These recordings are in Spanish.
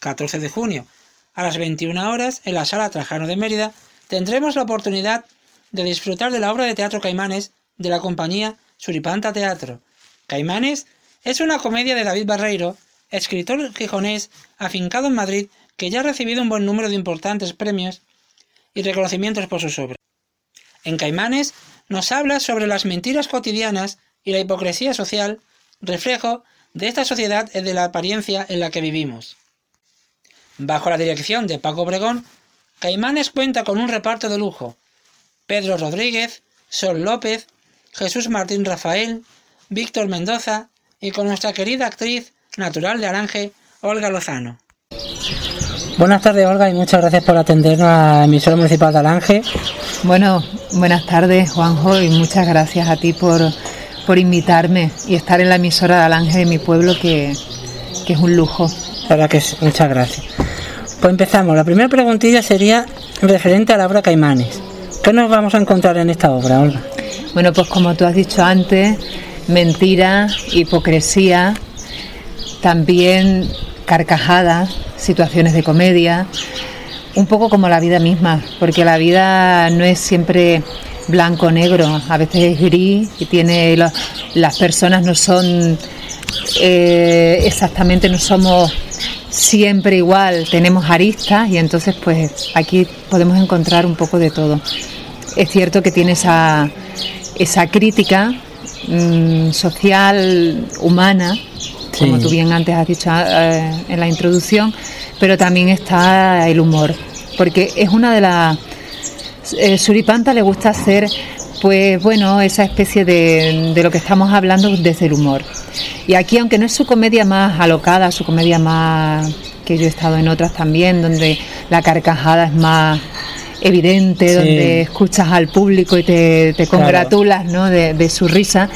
14 de junio, a las 21 horas, en la Sala Trajano de Mérida, tendremos la oportunidad de disfrutar de la obra de teatro Caimanes de la compañía Suripanta Teatro. Caimanes es una comedia de David Barreiro, escritor gijonés afincado en Madrid que ya ha recibido un buen número de importantes premios y reconocimientos por sus obras. En Caimanes nos habla sobre las mentiras cotidianas y la hipocresía social, reflejo de esta sociedad y de la apariencia en la que vivimos. Bajo la dirección de Paco Obregón, Caimanes cuenta con un reparto de lujo. Pedro Rodríguez, Sol López, Jesús Martín Rafael, Víctor Mendoza y con nuestra querida actriz natural de Aranje, Olga Lozano. Buenas tardes, Olga, y muchas gracias por atendernos a la emisora municipal de Alange. Bueno, buenas tardes, Juanjo, y muchas gracias a ti por, por invitarme y estar en la emisora de Alange de mi pueblo, que, que es un lujo. La verdad que muchas gracias. Pues empezamos. La primera preguntilla sería referente a la obra Caimanes. ¿Qué nos vamos a encontrar en esta obra, Olga? Bueno, pues como tú has dicho antes, mentira, hipocresía, también carcajadas, situaciones de comedia, un poco como la vida misma, porque la vida no es siempre blanco negro, a veces es gris y tiene las personas no son eh, exactamente no somos siempre igual, tenemos aristas y entonces pues aquí podemos encontrar un poco de todo. Es cierto que tiene esa, esa crítica mm, social, humana, como tú bien antes has dicho eh, en la introducción, pero también está el humor, porque es una de las... Eh, Suripanta le gusta hacer pues bueno, esa especie de, de, lo que estamos hablando desde el humor. Y aquí, aunque no es su comedia más alocada, su comedia más que yo he estado en otras también, donde la carcajada es más evidente, donde escuchas al público y te, congratulas ¿no? de, su risa,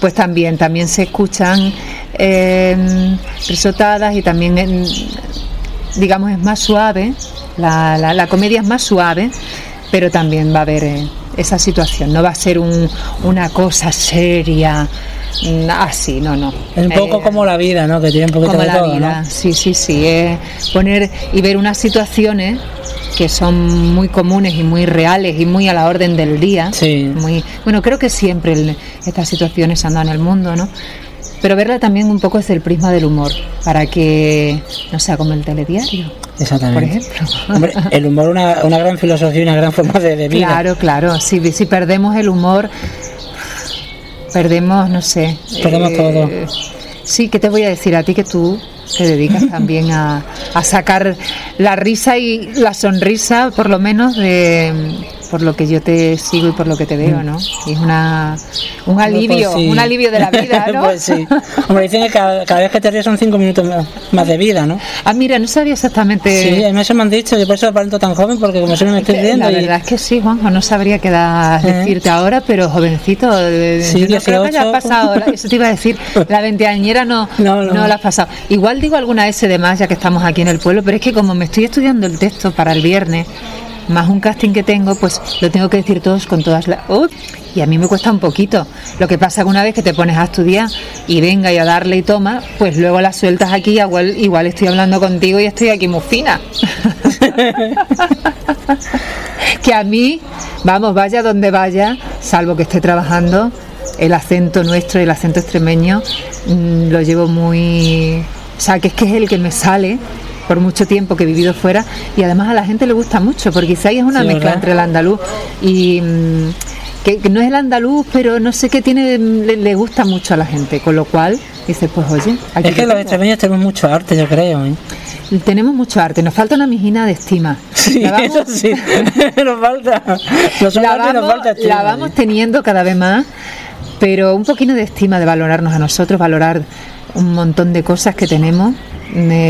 pues también, también se escuchan eh, risotadas y también, digamos, es más suave, la, la, comedia es más suave, pero también va a haber... Eh, esa situación, no va a ser un, una cosa seria así, no, no. Es un poco eh, como la vida, ¿no? Que tiene un poquito como la vida, sí, sí, sí, es poner y ver unas situaciones que son muy comunes y muy reales y muy a la orden del día. Sí. Muy, bueno, creo que siempre estas situaciones andan en el mundo, ¿no? Pero verla también un poco desde el prisma del humor, para que no sea como el telediario. Exactamente. Por ejemplo. el humor una, una gran filosofía y una gran forma de, vida. Claro, claro. Si, si perdemos el humor, perdemos, no sé. Perdemos eh, todo. Sí, ¿qué te voy a decir a ti que tú te dedicas también a, a sacar la risa y la sonrisa, por lo menos, de por lo que yo te sigo y por lo que te veo, ¿no? Y es una, un pues alivio, un alivio de la vida, ¿no? pues sí. Hombre, dicen que cada, vez que te ríes son cinco minutos más, de vida, ¿no? Ah, mira, no sabía exactamente. Sí, a mí eso me han dicho, yo por eso aparento tan joven, porque como siempre me estoy riendo. La verdad es que sí, Juanjo, no sabría qué edad ¿Eh? decirte ahora, pero jovencito, sí, no 18, creo que has pasado, eso te iba a decir, la veinteañera no, no, no. la has pasado. Igual digo alguna S de más, ya que estamos aquí en el pueblo, pero es que como me estoy estudiando el texto para el viernes, más un casting que tengo, pues lo tengo que decir todos con todas las... y a mí me cuesta un poquito. Lo que pasa que una vez que te pones a estudiar y venga y a darle y toma, pues luego las sueltas aquí, igual, igual estoy hablando contigo y estoy aquí muy fina. que a mí, vamos, vaya donde vaya, salvo que esté trabajando, el acento nuestro, el acento extremeño, mm, lo llevo muy... O sea, que es que es el que me sale por mucho tiempo que he vivido fuera y además a la gente le gusta mucho porque quizá es una mezcla entre el andaluz y mm, que, no es el andaluz pero no sé qué tiene le, gusta mucho a la gente con lo cual dice pues oye aquí es que los extremeños tenemos mucho arte yo creo ¿eh? tenemos mucho arte nos falta una mijina de estima. Sí, eso sí nos falta. La vamos, la vamos teniendo cada vez más pero un poquito de estima de valorarnos a nosotros valorar un montón de cosas que tenemos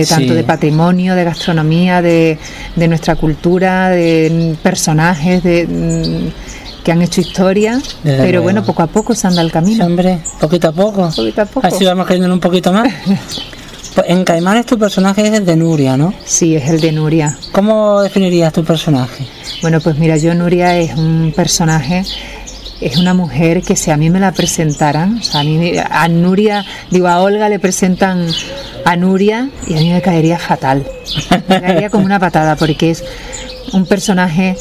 tanto de patrimonio, de gastronomía, de, de, nuestra cultura, de personajes, de mm, que han hecho historia, pero bueno, poco a poco se anda el camino. hombre, poquito a poco. Poquito a poco. Así vamos cayendo un poquito más. Pues en Caimanes tu personaje es el de Nuria, ¿no? Sí, es el de Nuria. ¿Cómo definirías tu personaje? Bueno, pues mira, yo Nuria es un personaje es una mujer que si a mí me la presentaran, o sea, a, mí, a Nuria, digo, a Olga le presentan a Nuria y a mí me caería fatal. Me caería como una patada porque es un personaje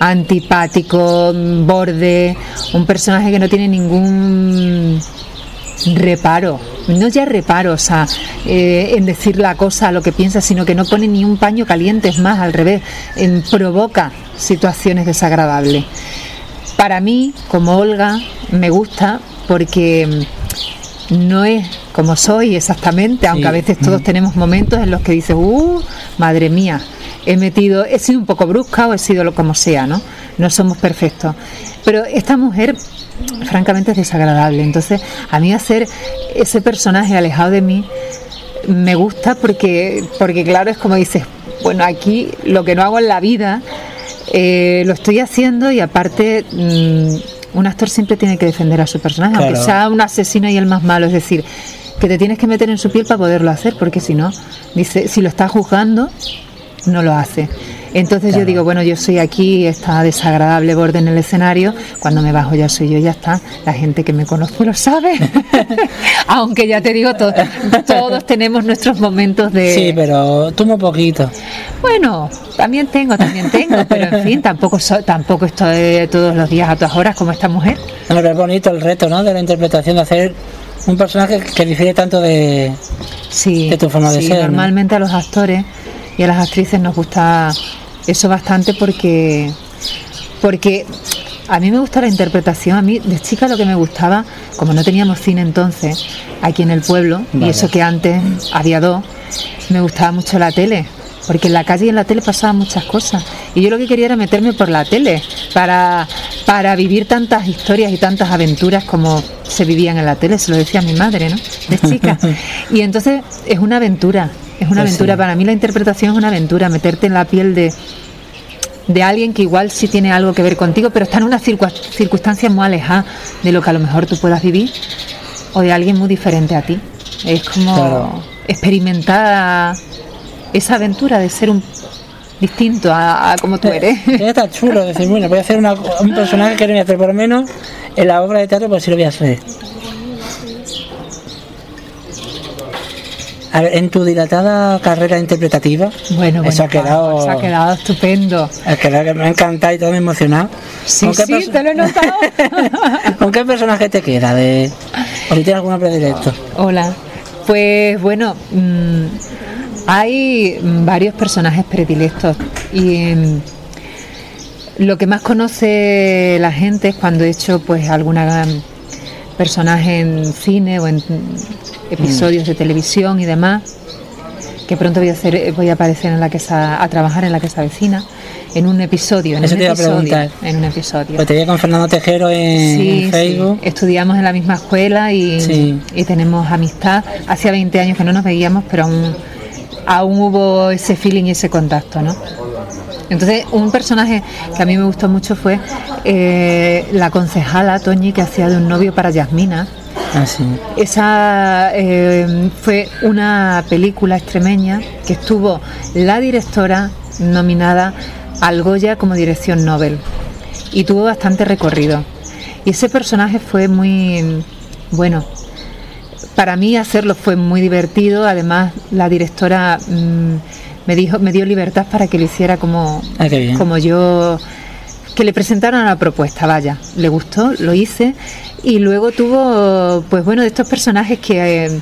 antipático, borde, un personaje que no tiene ningún reparo, no ya reparo, o sea, eh, en decir la cosa, lo que piensa, sino que no pone ni un paño caliente, es más, al revés, provoca situaciones desagradables. Para mí, como Olga, me gusta porque no es como soy exactamente, aunque a veces todos tenemos momentos en los que dices, uh, madre mía, he metido, he sido un poco brusca o he sido lo como sea, ¿no? No somos perfectos. Pero esta mujer, francamente, es desagradable. Entonces, a mí hacer ese personaje alejado de mí me gusta porque, porque claro, es como dices, bueno, aquí lo que no hago en la vida eh, lo estoy haciendo y aparte mm, un actor siempre tiene que defender a su personaje, aunque sea un asesino y el más malo, es decir, que te tienes que meter en su piel para poderlo hacer, porque si no, dice, si lo está juzgando, no lo hace. Entonces yo digo, bueno, yo soy aquí, está desagradable borde en el escenario, cuando me bajo ya soy yo, ya está, la gente que me conoce lo sabe, aunque ya te digo, todos tenemos nuestros momentos de... Sí, pero tú un poquito. Bueno, también tengo, también tengo, pero en fin, tampoco, tampoco estoy todos los días a todas horas como esta mujer. Pero es bonito el reto, ¿no? De la interpretación, de hacer un personaje que difiere tanto de, sí, de tu forma de ser. Normalmente a los actores y a las actrices nos gusta eso bastante porque porque a mí me gusta la interpretación, a mí de chica lo que me gustaba, como no teníamos cine entonces, aquí en el pueblo, y eso que antes había dos, me gustaba mucho la tele, porque en la calle y en la tele pasaban muchas cosas. Y yo lo que quería era meterme por la tele, para, para vivir tantas historias y tantas aventuras como se vivían en la tele, se lo decía mi madre, ¿no? De chica. Y entonces es una aventura, es una pues aventura, para mí la interpretación es una aventura, meterte en la piel de, de alguien que igual sí tiene algo que ver contigo, pero está en una circunstancia muy alejada de lo que a lo mejor tú puedas vivir, o de alguien muy diferente a ti. Es como experimentar esa aventura de ser un distinto a, como tú eres. Está chulo decir, bueno, voy a hacer un personaje que no voy a hacer por lo menos en la obra de teatro, pues sí lo voy a hacer. En tu dilatada carrera interpretativa, bueno, eso ha quedado, ha quedado estupendo. que me ha encantado y todo me ha emocionado. Sí, sí, te lo he notado. ¿Con qué personaje te queda? De... ¿O si tienes alguna predilecto? Hola. Pues bueno, mm, hay varios personajes predilectos y mm, lo que más conoce la gente es cuando he hecho pues alguna personaje en cine o en episodios de televisión y demás, que pronto voy a hacer, voy a aparecer en la que a trabajar en la que vecina, en un episodio, en un episodio, en un episodio. Pues te veía con Fernando Tejero en, Facebook. Estudiamos en la misma escuela y, y, tenemos amistad. Hacía 20 años que no nos veíamos, pero aún, aún hubo ese feeling y ese contacto, ¿no? Entonces, un personaje que a mí me gustó mucho fue eh, la concejala Toñi, que hacía de un novio para Yasmina. Ah, Esa eh, fue una película extremeña que estuvo la directora nominada al Goya como dirección Nobel y tuvo bastante recorrido. Y ese personaje fue muy bueno. Para mí hacerlo fue muy divertido. Además, la directora mm, me dijo, me dio libertad para que lo hiciera como, ah, como yo que le presentaron la propuesta, vaya, le gustó, lo hice y luego tuvo, pues bueno, de estos personajes que eh,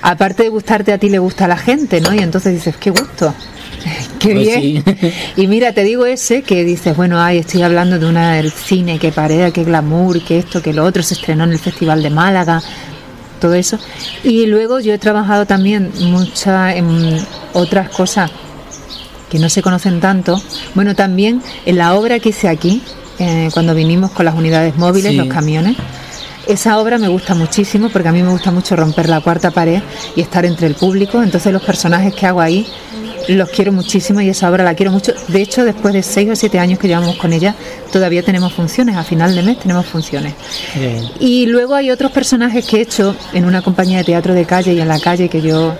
aparte de gustarte a ti le gusta a la gente, ¿no? Y entonces dices, qué gusto, qué pues bien. Y mira, te digo ese que dices, bueno, ay, estoy hablando de una del cine, que pared, que glamour, que esto, que lo otro, se estrenó en el Festival de Málaga, todo eso. Y luego yo he trabajado también mucha en otras cosas que no se conocen tanto. Bueno, también en la obra que hice aquí, eh, cuando vinimos con las unidades móviles, los camiones, esa obra me gusta muchísimo porque a mí me gusta mucho romper la cuarta pared y estar entre el público. Entonces los personajes que hago ahí los quiero muchísimo y esa obra la quiero mucho. De hecho, después de seis o siete años que llevamos con ella, todavía tenemos funciones. A final de mes tenemos funciones. Y luego hay otros personajes que he hecho en una compañía de teatro de calle y en la calle que yo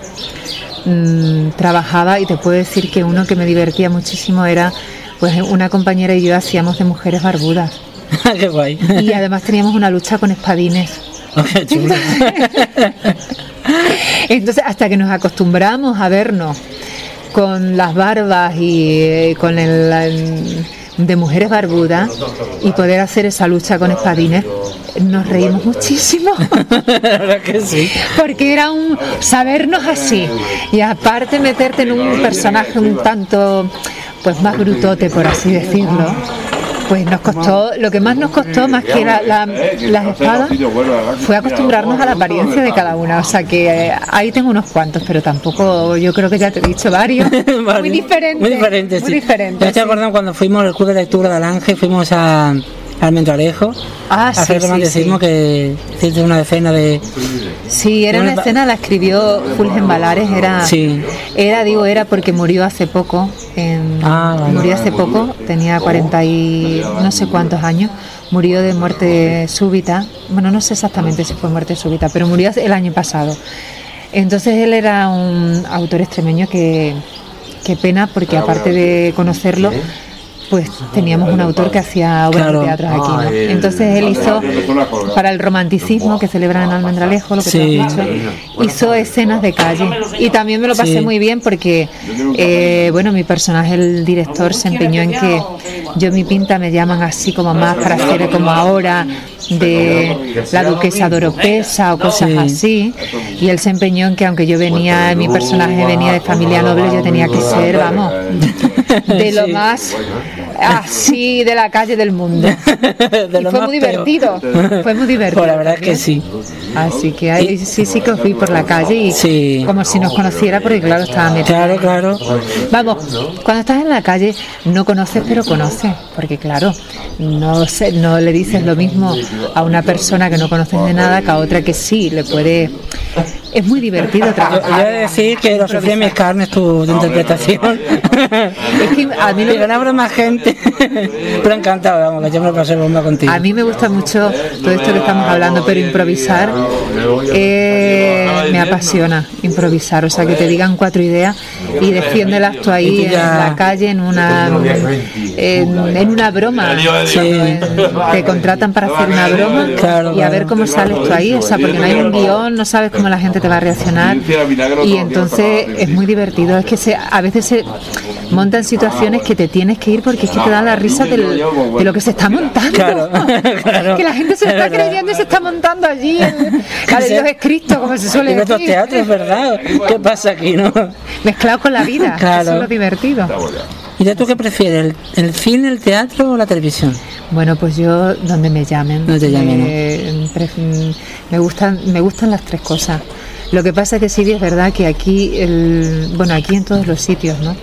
mm, trabajaba y te puedo decir que uno que me divertía muchísimo era pues una compañera y yo hacíamos de mujeres barbudas. Qué guay. Y además teníamos una lucha con espadines. Entonces, hasta que nos acostumbramos a vernos con las barbas y eh, con el de mujeres barbudas y poder hacer esa lucha con espadines, nos reímos muchísimo. que sí. Porque era un sabernos así y aparte meterte en un personaje un tanto pues más brutote, por así decirlo pues nos costó, lo que más nos costó, más que la, las espadas, fue acostumbrarnos a la apariencia de cada una. O sea que eh, ahí tengo unos cuantos, pero tampoco, yo creo que ya te he dicho varios. Muy diferentes. Muy diferentes. Muy diferentes. te acuerdas cuando fuimos al club de lectura de Alange, fuimos a Almendralejo. Ah, hacer romanticismo que tiene una escena de. Sí, era una, escena, la escribió Fulgen Valares, era. Sí. Era, digo, era porque murió hace poco. ah, Murió hace poco, tenía 40 y no sé cuántos años. Murió de muerte súbita. Bueno, no sé exactamente si fue muerte súbita, pero murió el año pasado. Entonces él era un autor extremeño que. Qué pena, porque aparte de conocerlo pues teníamos un autor que hacía obras de teatro aquí. ¿no? Entonces él hizo, para el romanticismo que celebran en Almendralejo, lo que te has dicho, hizo escenas de calle. Y también me lo pasé muy bien porque, eh, bueno, mi personaje, el director, se empeñó en que yo mi pinta me llaman así como más para hacer como ahora de la duquesa de Oropesa o cosas así. Y él se empeñó en que aunque yo venía, mi personaje venía de familia noble, yo tenía que ser, vamos, de lo más así de la calle del mundo. fue muy divertido, fue muy divertido. Pues la verdad que sí. Así que ahí sí, sí que fui por la calle y como si nos conociera, porque claro, estaba metido. Claro, claro. Vamos, cuando estás en la calle no conoces, pero conoces, porque claro, no, sé, no le dices lo mismo a una persona que no conoces de nada que a otra que sí le puede es muy divertido trabajar. Yo, voy a decir que lo sufrí mis carnes tu, interpretación. es que a mí me habrá más gente. pero encantado, vamos, que yo me lo pasé bomba contigo. A mí me gusta mucho todo esto que estamos hablando, pero improvisar eh, me apasiona, improvisar. O sea, que te digan cuatro ideas y defiéndelas tú ahí en la calle, en una, en, una broma. Te contratan para hacer una broma y a ver cómo sales tú ahí. O sea, porque no hay un guion, no sabes cómo la gente te va a reaccionar y entonces es muy divertido. Es que se, a veces se montan situaciones que te tienes que ir porque es que te da la risa de lo que se está montando. que la gente se está creyendo y se está montando allí en, Dios es Cristo, como se suele decir. En teatros, ¿verdad? ¿Qué pasa aquí, no? Mezclado con la vida, eso es lo divertido. ¿Y tú qué prefieres, el, cine, el teatro o la televisión? Bueno, pues yo donde me llamen. No te llamen. Eh, me, gustan, me gustan las tres cosas. Lo que pasa es que sí es verdad que aquí, el, bueno, aquí en todos los sitios, ¿no?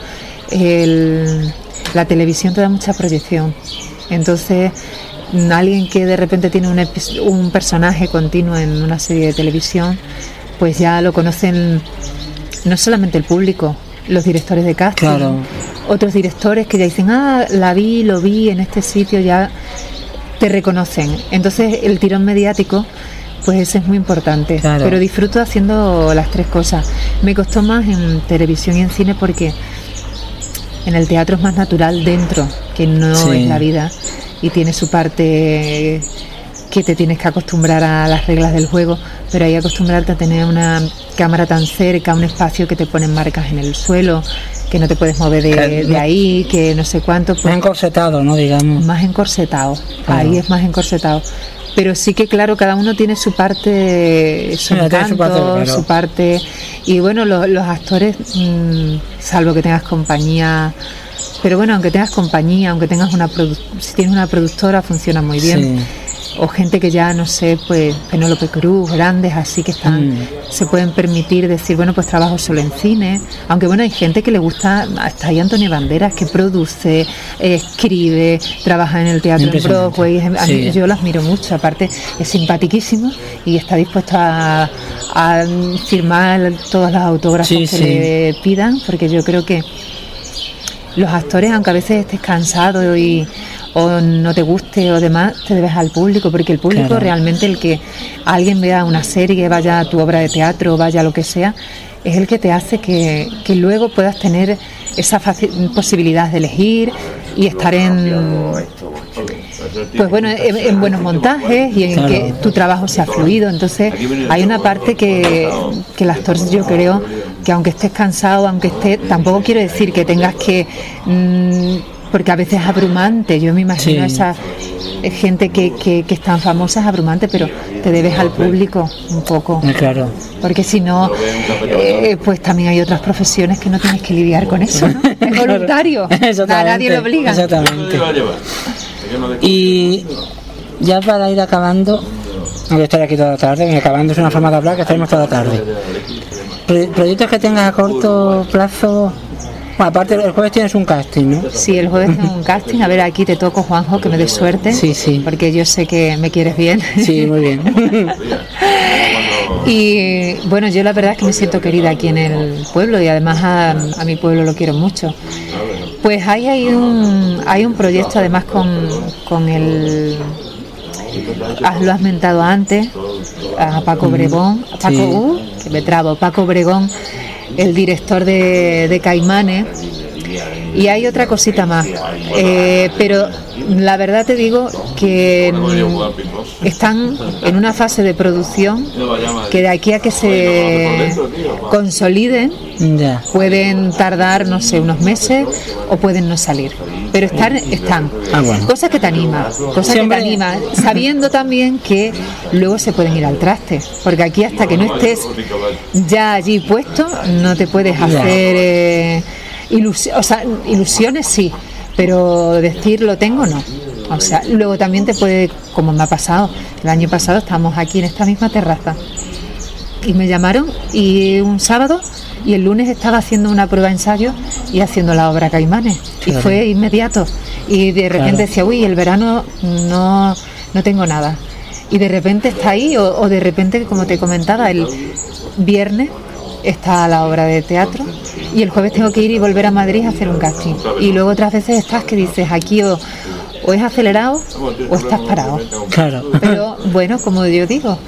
La televisión te da mucha proyección. Entonces, alguien que de repente tiene un, un personaje continuo en una serie de televisión, pues ya lo conocen no solamente el público, los directores de casting, otros directores que ya dicen, ah, la vi, lo vi en este sitio, ya te reconocen. Entonces el tirón mediático pues ese es muy importante. Pero disfruto haciendo las tres cosas. Me costó más en televisión y en cine porque en el teatro es más natural dentro, que no es la vida. Y tiene su parte que te tienes que acostumbrar a las reglas del juego, pero hay acostumbrarte a tener una cámara tan cerca, un espacio que te ponen marcas en el suelo, que no te puedes mover de, ahí, que no sé cuánto. Pues, más encorsetado, ¿no? Digamos. Más encorsetado, ahí es más encorsetado pero sí que claro cada uno tiene su parte su encanto su, parte, y bueno los, actores mm, salvo que tengas compañía pero bueno aunque tengas compañía aunque tengas una si tienes una productora funciona muy bien o gente que ya no sé, pues Penélope Cruz, grandes así que están, mm. se pueden permitir decir, bueno, pues trabajo solo en cine, aunque bueno, hay gente que le gusta, hasta ahí Antonio Banderas que produce, escribe, trabaja en el teatro en Broadway, yo lo admiro mucho, aparte es simpaticísimo y está dispuesto a, firmar todas las autógrafos que le pidan, porque yo creo que los actores, aunque a veces estés cansado y o no te guste o demás, te debes al público, porque el público realmente el que alguien vea una serie, vaya a tu obra de teatro, vaya a lo que sea, es el que te hace que, que luego puedas tener esa posibilidad de elegir y estar en pues bueno, en, buenos montajes y en que tu trabajo sea fluido. Entonces hay una parte que, que el actor yo creo que aunque estés cansado, aunque estés, tampoco quiero decir que tengas que... Mm, porque a veces es abrumante. Yo me imagino esa gente que, que, es tan famosa, es abrumante, pero te debes al público un poco. Ah, claro. Porque si no, eh, pues también hay otras profesiones que no tienes que lidiar con eso. Es voluntario. A nadie le obliga. Exactamente. Y ya para ir acabando, no voy a estar aquí toda la tarde, acabando es una forma de hablar que estaremos toda la tarde. Proyectos que tengas a corto plazo bueno, aparte, el jueves tienes un casting, ¿no? Sí, el jueves tengo un casting. A ver, aquí te toco, Juanjo, que me dé suerte. Sí, sí. Porque yo sé que me quieres bien. Sí, muy bien. y bueno, yo la verdad es que me siento querida aquí en el pueblo y además a, mi pueblo lo quiero mucho. Pues ahí hay un, hay un proyecto además con, con el lo has mentado antes, a Paco Bregón, Paco, uh, que me trabo, Paco Bregón, el director de, Caimanes. Y hay otra cosita más, eh, pero la verdad te digo que están en una fase de producción que de aquí a que se consoliden pueden tardar, no sé, unos meses o pueden no salir. Pero están, están. Ah, cosas que te animan, cosas que te animan, sabiendo también que luego se pueden ir al traste, porque aquí hasta que no estés ya allí puesto, no te puedes hacer eh, ilusiones, o sea, ilusiones sí, pero decir lo tengo no. O sea, luego también te puede, como me ha pasado, el año pasado estábamos aquí en esta misma terraza y me llamaron y un sábado y el lunes estaba haciendo una prueba de ensayo y haciendo la obra Caimanes. Y fue inmediato. Y de repente decía, uy, el verano no, no tengo nada y de repente está ahí o, de repente, como te comentaba, el viernes está la obra de teatro y el jueves tengo que ir y volver a Madrid a hacer un casting. Y luego otras veces estás que dices, aquí o, o es acelerado o estás parado. Claro. Pero bueno, como yo digo,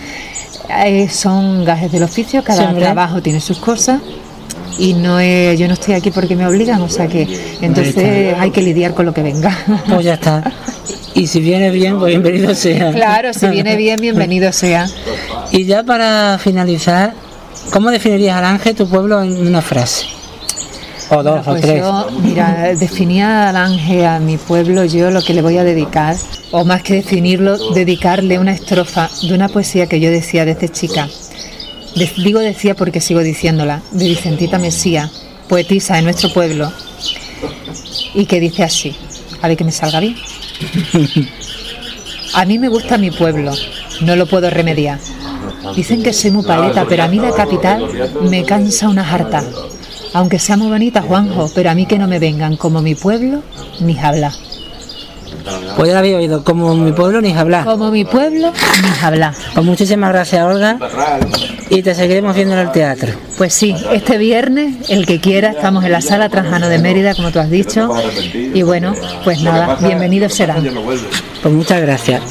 eh, son gajes del oficio, cada trabajo tiene sus cosas y no es, yo no estoy aquí porque me obligan, o sea que entonces hay que lidiar con lo que venga. Pues ya está. Y si viene bien, pues bienvenido sea. Claro, si viene bien, bienvenido sea. Y ya para finalizar, ¿cómo definirías al Ángel tu pueblo en una frase? O dos o pues tres. Yo, mira, definía al Ángel a mi pueblo yo lo que le voy a dedicar, o más que definirlo, dedicarle una estrofa de una poesía que yo decía desde chica. digo decía porque sigo diciéndola, de Vicentita Mesía, poetisa de nuestro pueblo, y que dice así, a ver que me salga bien. A mí me gusta mi pueblo, no lo puedo remediar. Dicen que soy muy paleta, pero a mí la capital me cansa una jarta. Aunque sea muy bonita, Juanjo, pero a mí que no me vengan como mi pueblo, ni hablar. Pues ya lo había oído, como mi pueblo ni hablar. Como mi pueblo ni hablar. Pues muchísimas gracias, Olga. Y te seguiremos viendo en el teatro. Pues sí, este viernes, el que quiera, estamos en la sala Trajano de Mérida, como tú has dicho. Y bueno, pues nada, bienvenidos serán. Pues muchas gracias.